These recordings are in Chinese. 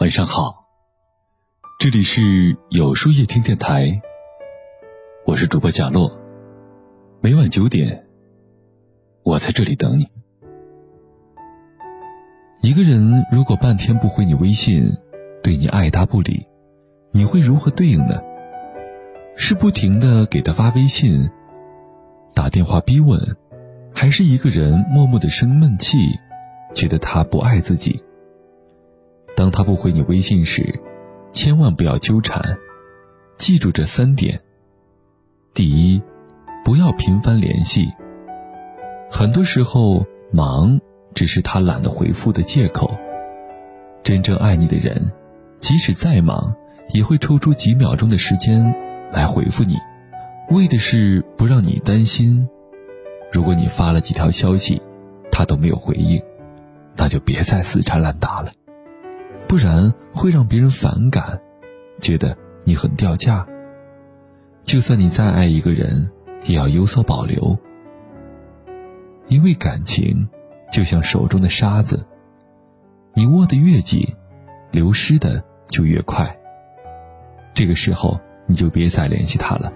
晚上好，这里是有书夜听电台，我是主播贾洛。每晚九点，我在这里等你。一个人如果半天不回你微信，对你爱答不理，你会如何对应呢？是不停的给他发微信、打电话逼问，还是一个人默默的生闷气，觉得他不爱自己？当他不回你微信时，千万不要纠缠，记住这三点。第一，不要频繁联系。很多时候，忙只是他懒得回复的借口。真正爱你的人，即使再忙，也会抽出几秒钟的时间来回复你，为的是不让你担心。如果你发了几条消息，他都没有回应，那就别再死缠烂打了。不然会让别人反感，觉得你很掉价。就算你再爱一个人，也要有所保留，因为感情就像手中的沙子，你握得越紧，流失的就越快。这个时候你就别再联系他了，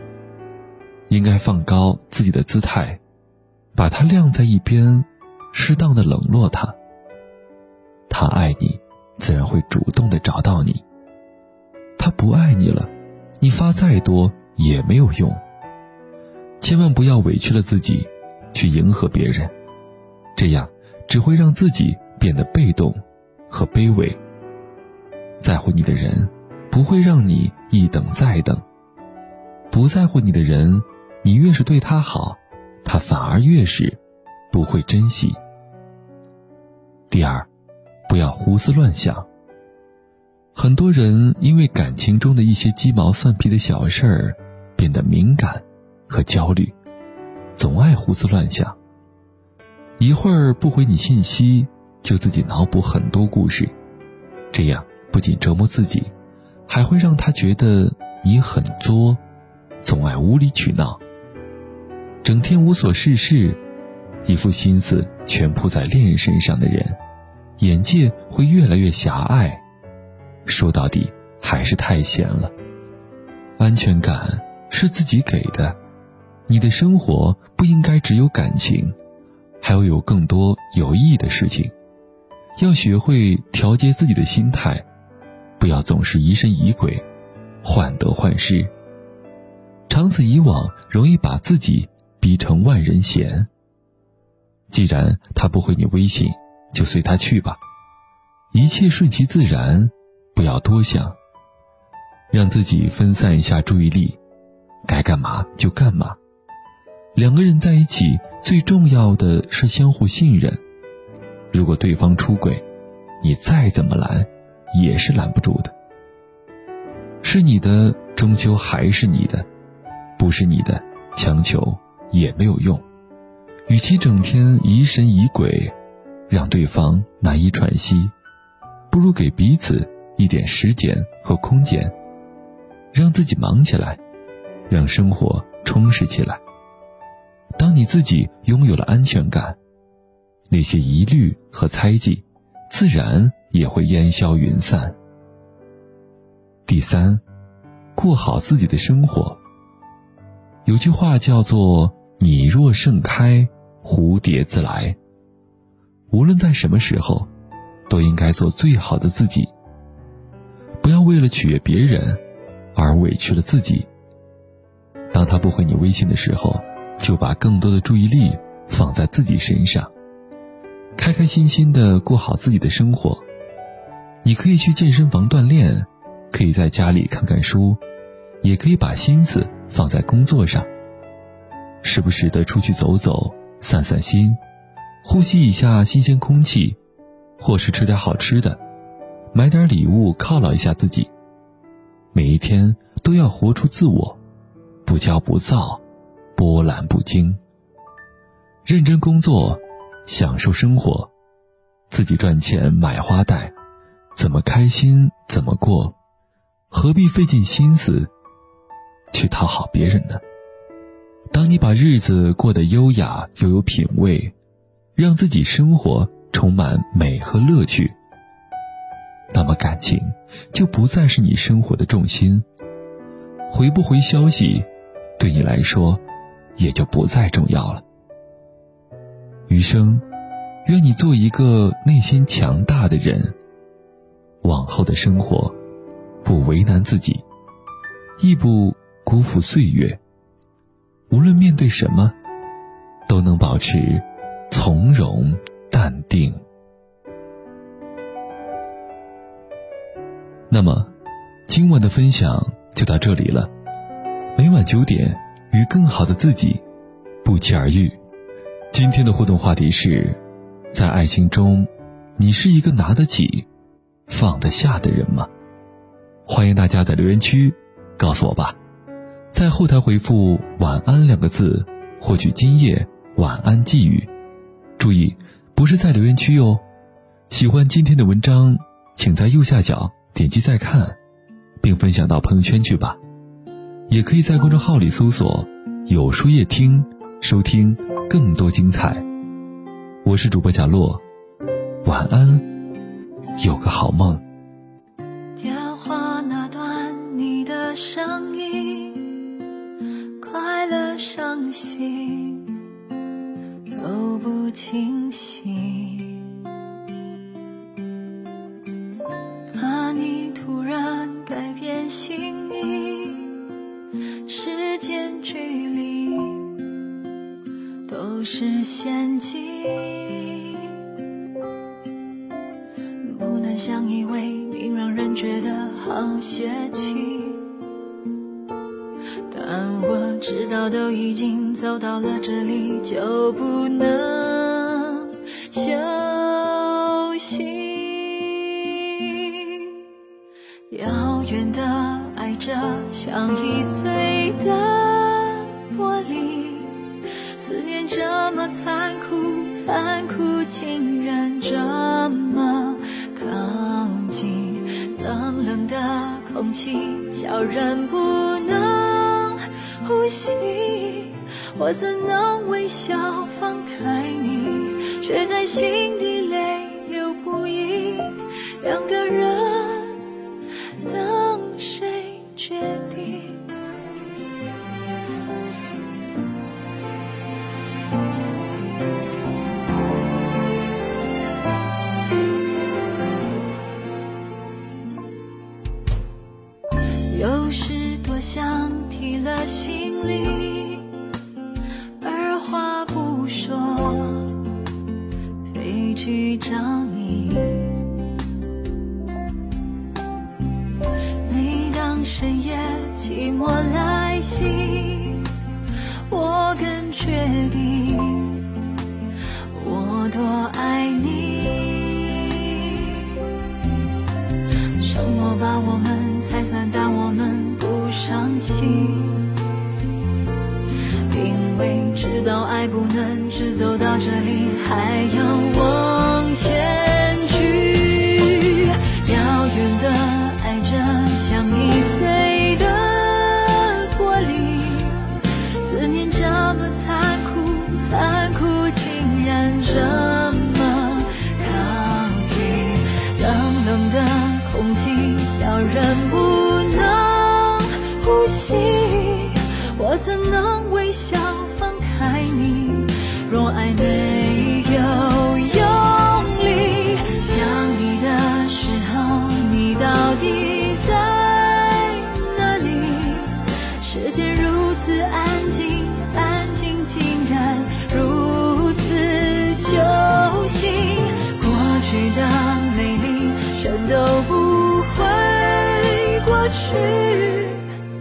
应该放高自己的姿态，把他晾在一边，适当的冷落他。他爱你。自然会主动的找到你。他不爱你了，你发再多也没有用。千万不要委屈了自己，去迎合别人，这样只会让自己变得被动和卑微。在乎你的人，不会让你一等再等；不在乎你的人，你越是对他好，他反而越是不会珍惜。第二。不要胡思乱想。很多人因为感情中的一些鸡毛蒜皮的小事儿，变得敏感和焦虑，总爱胡思乱想。一会儿不回你信息，就自己脑补很多故事，这样不仅折磨自己，还会让他觉得你很作，总爱无理取闹，整天无所事事，一副心思全扑在恋人身上的人。眼界会越来越狭隘，说到底还是太闲了。安全感是自己给的，你的生活不应该只有感情，还要有更多有意义的事情。要学会调节自己的心态，不要总是疑神疑鬼、患得患失。长此以往，容易把自己逼成万人嫌。既然他不回你微信。就随他去吧，一切顺其自然，不要多想。让自己分散一下注意力，该干嘛就干嘛。两个人在一起，最重要的是相互信任。如果对方出轨，你再怎么拦，也是拦不住的。是你的，终究还是你的；不是你的，强求也没有用。与其整天疑神疑鬼。让对方难以喘息，不如给彼此一点时间和空间，让自己忙起来，让生活充实起来。当你自己拥有了安全感，那些疑虑和猜忌，自然也会烟消云散。第三，过好自己的生活。有句话叫做“你若盛开，蝴蝶自来”。无论在什么时候，都应该做最好的自己。不要为了取悦别人，而委屈了自己。当他不回你微信的时候，就把更多的注意力放在自己身上，开开心心的过好自己的生活。你可以去健身房锻炼，可以在家里看看书，也可以把心思放在工作上。时不时的出去走走，散散心。呼吸一下新鲜空气，或是吃点好吃的，买点礼物犒劳一下自己。每一天都要活出自我，不骄不躁，波澜不惊。认真工作，享受生活，自己赚钱买花戴，怎么开心怎么过，何必费尽心思去讨好别人呢？当你把日子过得优雅又有品味。让自己生活充满美和乐趣，那么感情就不再是你生活的重心。回不回消息，对你来说也就不再重要了。余生，愿你做一个内心强大的人。往后的生活，不为难自己，亦不辜负岁月。无论面对什么，都能保持从容淡定。那么，今晚的分享就到这里了。每晚九点，与更好的自己不期而遇。今天的互动话题是：在爱情中，你是一个拿得起、放得下的人吗？欢迎大家在留言区告诉我吧。在后台回复“晚安”两个字，获取今夜晚安寄语。注意，不是在留言区哟。喜欢今天的文章，请在右下角点击再看，并分享到朋友圈去吧。也可以在公众号里搜索“有书夜听”，收听更多精彩。我是主播贾洛，晚安，有个好梦。电话那端你的声音，快乐伤心不清晰，怕你突然改变心意。时间距离都是陷阱，不能相依为命，让人觉得好泄气。但我知道，都已经走到了这里，就不能休息。遥远的爱着，像易碎的玻璃。思念这么残酷，残酷竟然这么靠近。冷冷的空气，叫人不能呼吸。我怎能微笑放开你，却在心底泪流不已。两个人。你。每当深夜寂寞来袭，我更确定我多爱你。什么把我们拆散，但我们不伤心，因为知道爱不能只走到这里，还要我若爱没有用力，想你的时候，你到底在哪里？世界如此安静，安静竟然如此揪心，过去的美丽全都不会过。去，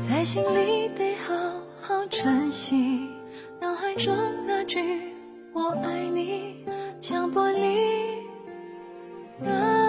在心里被好好珍惜。脑海中那句“我爱你”，像玻璃的。